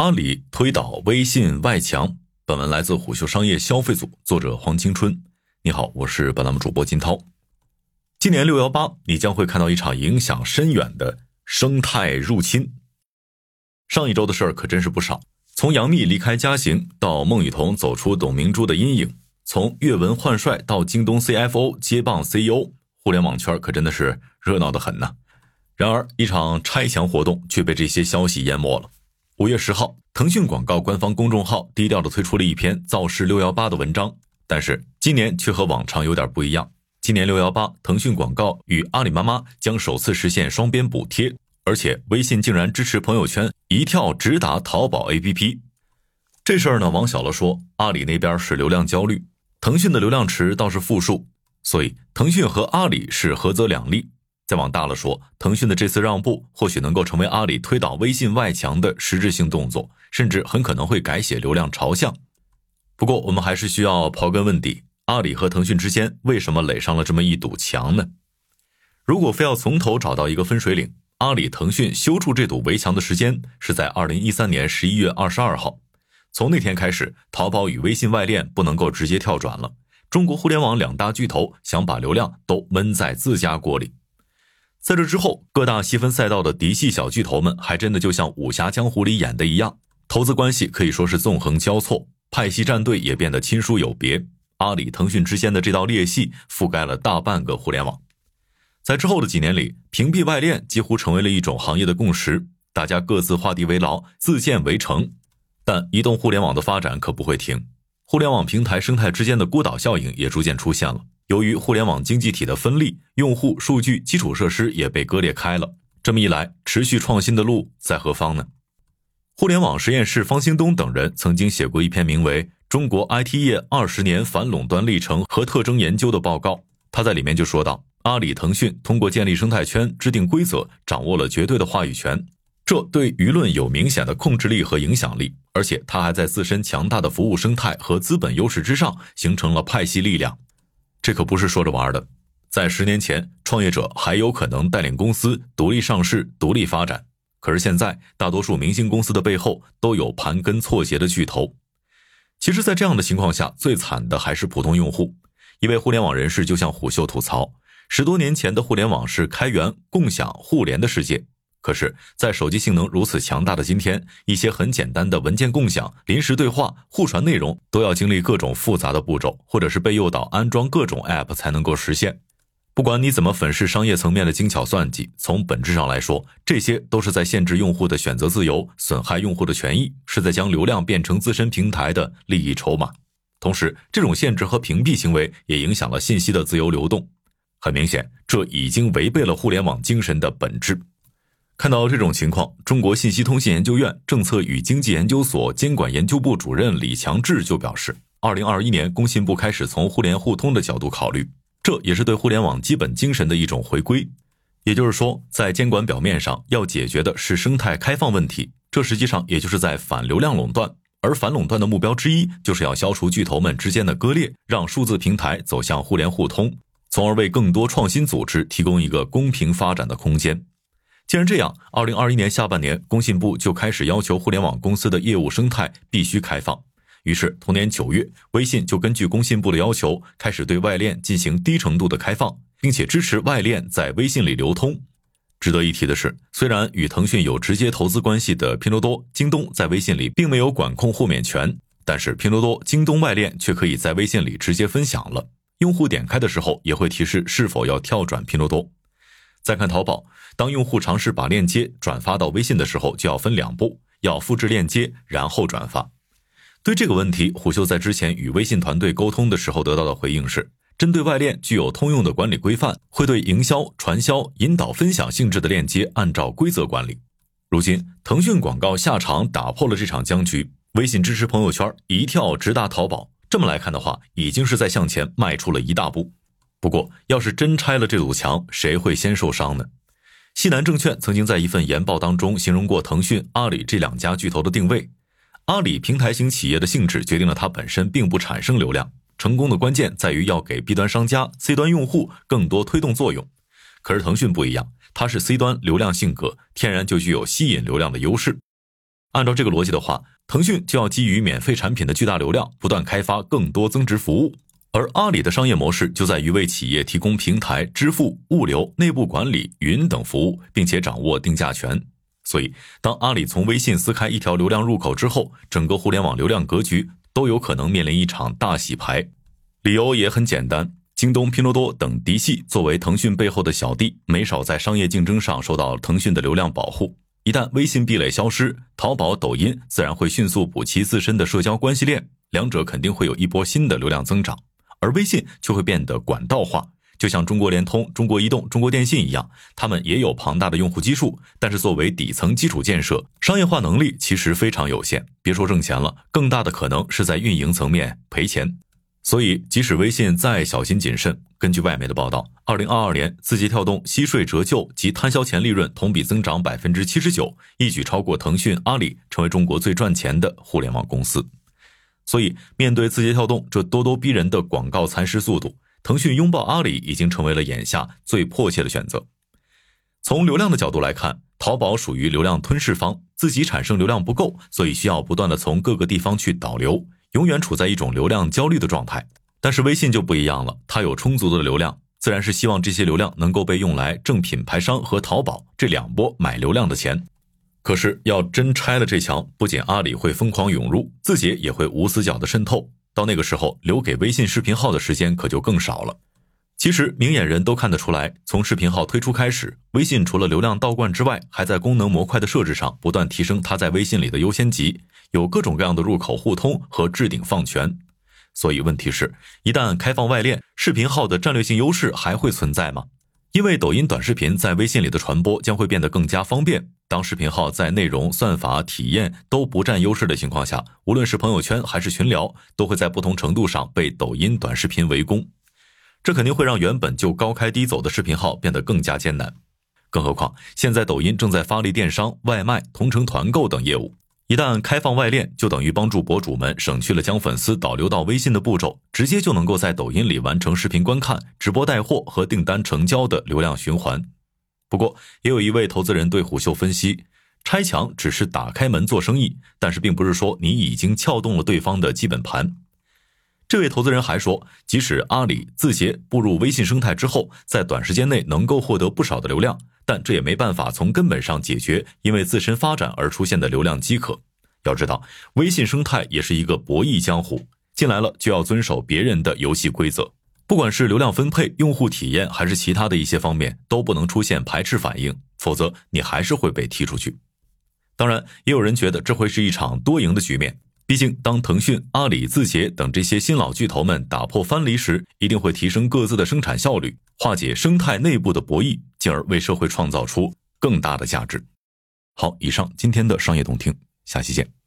阿里推倒微信外墙。本文来自虎嗅商业消费组，作者黄青春。你好，我是本栏目主播金涛。今年六幺八，你将会看到一场影响深远的生态入侵。上一周的事儿可真是不少，从杨幂离开嘉行到孟羽童走出董明珠的阴影，从阅文换帅到京东 CFO 接棒 CEO，互联网圈可真的是热闹的很呢。然而，一场拆墙活动却被这些消息淹没了。五月十号，腾讯广告官方公众号低调的推出了一篇造势六幺八的文章，但是今年却和往常有点不一样。今年六幺八，腾讯广告与阿里妈妈将首次实现双边补贴，而且微信竟然支持朋友圈一跳直达淘宝 APP。这事儿呢，往小了说，阿里那边是流量焦虑，腾讯的流量池倒是负数，所以腾讯和阿里是合则两利。再往大了说，腾讯的这次让步或许能够成为阿里推倒微信外墙的实质性动作，甚至很可能会改写流量朝向。不过，我们还是需要刨根问底：阿里和腾讯之间为什么垒上了这么一堵墙呢？如果非要从头找到一个分水岭，阿里、腾讯修筑这堵围墙的时间是在二零一三年十一月二十二号。从那天开始，淘宝与微信外链不能够直接跳转了，中国互联网两大巨头想把流量都闷在自家锅里。在这之后，各大细分赛道的嫡系小巨头们还真的就像武侠江湖里演的一样，投资关系可以说是纵横交错，派系战队也变得亲疏有别。阿里、腾讯之间的这道裂隙覆盖了大半个互联网。在之后的几年里，屏蔽外链几乎成为了一种行业的共识，大家各自画地为牢，自建围城。但移动互联网的发展可不会停，互联网平台生态之间的孤岛效应也逐渐出现了。由于互联网经济体的分立，用户、数据、基础设施也被割裂开了。这么一来，持续创新的路在何方呢？互联网实验室方兴东等人曾经写过一篇名为《中国 IT 业二十年反垄断历程和特征研究》的报告。他在里面就说到，阿里、腾讯通过建立生态圈、制定规则，掌握了绝对的话语权，这对舆论有明显的控制力和影响力。而且，他还在自身强大的服务生态和资本优势之上，形成了派系力量。这可不是说着玩的，在十年前，创业者还有可能带领公司独立上市、独立发展。可是现在，大多数明星公司的背后都有盘根错节的巨头。其实，在这样的情况下，最惨的还是普通用户。一位互联网人士就向虎嗅吐槽：十多年前的互联网是开源、共享、互联的世界。可是，在手机性能如此强大的今天，一些很简单的文件共享、临时对话、互传内容，都要经历各种复杂的步骤，或者是被诱导安装各种 App 才能够实现。不管你怎么粉饰商业层面的精巧算计，从本质上来说，这些都是在限制用户的选择自由，损害用户的权益，是在将流量变成自身平台的利益筹码。同时，这种限制和屏蔽行为也影响了信息的自由流动。很明显，这已经违背了互联网精神的本质。看到这种情况，中国信息通信研究院政策与经济研究所监管研究部主任李强志就表示，二零二一年工信部开始从互联互通的角度考虑，这也是对互联网基本精神的一种回归。也就是说，在监管表面上要解决的是生态开放问题，这实际上也就是在反流量垄断。而反垄断的目标之一，就是要消除巨头们之间的割裂，让数字平台走向互联互通，从而为更多创新组织提供一个公平发展的空间。既然这样，二零二一年下半年，工信部就开始要求互联网公司的业务生态必须开放。于是，同年九月，微信就根据工信部的要求，开始对外链进行低程度的开放，并且支持外链在微信里流通。值得一提的是，虽然与腾讯有直接投资关系的拼多多、京东在微信里并没有管控豁免权，但是拼多多、京东外链却可以在微信里直接分享了。用户点开的时候，也会提示是否要跳转拼多多。再看淘宝，当用户尝试把链接转发到微信的时候，就要分两步：要复制链接，然后转发。对这个问题，虎嗅在之前与微信团队沟通的时候得到的回应是：针对外链具有通用的管理规范，会对营销、传销、引导、分享性质的链接按照规则管理。如今，腾讯广告下场打破了这场僵局，微信支持朋友圈，一跳直达淘宝。这么来看的话，已经是在向前迈出了一大步。不过，要是真拆了这堵墙，谁会先受伤呢？西南证券曾经在一份研报当中形容过腾讯、阿里这两家巨头的定位：阿里平台型企业的性质决定了它本身并不产生流量，成功的关键在于要给 B 端商家、C 端用户更多推动作用。可是腾讯不一样，它是 C 端流量性格，天然就具有吸引流量的优势。按照这个逻辑的话，腾讯就要基于免费产品的巨大流量，不断开发更多增值服务。而阿里的商业模式就在于为企业提供平台、支付、物流、内部管理、云等服务，并且掌握定价权。所以，当阿里从微信撕开一条流量入口之后，整个互联网流量格局都有可能面临一场大洗牌。理由也很简单：京东、拼多多等嫡系作为腾讯背后的小弟，没少在商业竞争上受到腾讯的流量保护。一旦微信壁垒消失，淘宝、抖音自然会迅速补齐自身的社交关系链，两者肯定会有一波新的流量增长。而微信却会变得管道化，就像中国联通、中国移动、中国电信一样，他们也有庞大的用户基数，但是作为底层基础建设，商业化能力其实非常有限。别说挣钱了，更大的可能是在运营层面赔钱。所以，即使微信再小心谨慎，根据外媒的报道，二零二二年字节跳动息税折旧及摊销前利润同比增长百分之七十九，一举超过腾讯、阿里，成为中国最赚钱的互联网公司。所以，面对字节跳动这咄咄逼人的广告蚕食速度，腾讯拥抱阿里已经成为了眼下最迫切的选择。从流量的角度来看，淘宝属于流量吞噬方，自己产生流量不够，所以需要不断的从各个地方去导流，永远处在一种流量焦虑的状态。但是微信就不一样了，它有充足的流量，自然是希望这些流量能够被用来挣品牌商和淘宝这两波买流量的钱。可是，要真拆了这墙，不仅阿里会疯狂涌入，字节也会无死角的渗透。到那个时候，留给微信视频号的时间可就更少了。其实，明眼人都看得出来，从视频号推出开始，微信除了流量倒灌之外，还在功能模块的设置上不断提升它在微信里的优先级，有各种各样的入口互通和置顶放权。所以，问题是，一旦开放外链，视频号的战略性优势还会存在吗？因为抖音短视频在微信里的传播将会变得更加方便。当视频号在内容、算法、体验都不占优势的情况下，无论是朋友圈还是群聊，都会在不同程度上被抖音短视频围攻。这肯定会让原本就高开低走的视频号变得更加艰难。更何况，现在抖音正在发力电商、外卖、同城团购等业务。一旦开放外链，就等于帮助博主们省去了将粉丝导流到微信的步骤，直接就能够在抖音里完成视频观看、直播带货和订单成交的流量循环。不过，也有一位投资人对虎嗅分析，拆墙只是打开门做生意，但是并不是说你已经撬动了对方的基本盘。这位投资人还说，即使阿里、字节步入微信生态之后，在短时间内能够获得不少的流量。但这也没办法从根本上解决因为自身发展而出现的流量饥渴。要知道，微信生态也是一个博弈江湖，进来了就要遵守别人的游戏规则，不管是流量分配、用户体验，还是其他的一些方面，都不能出现排斥反应，否则你还是会被踢出去。当然，也有人觉得这会是一场多赢的局面。毕竟，当腾讯、阿里、字节等这些新老巨头们打破藩篱时，一定会提升各自的生产效率，化解生态内部的博弈，进而为社会创造出更大的价值。好，以上今天的商业动听，下期见。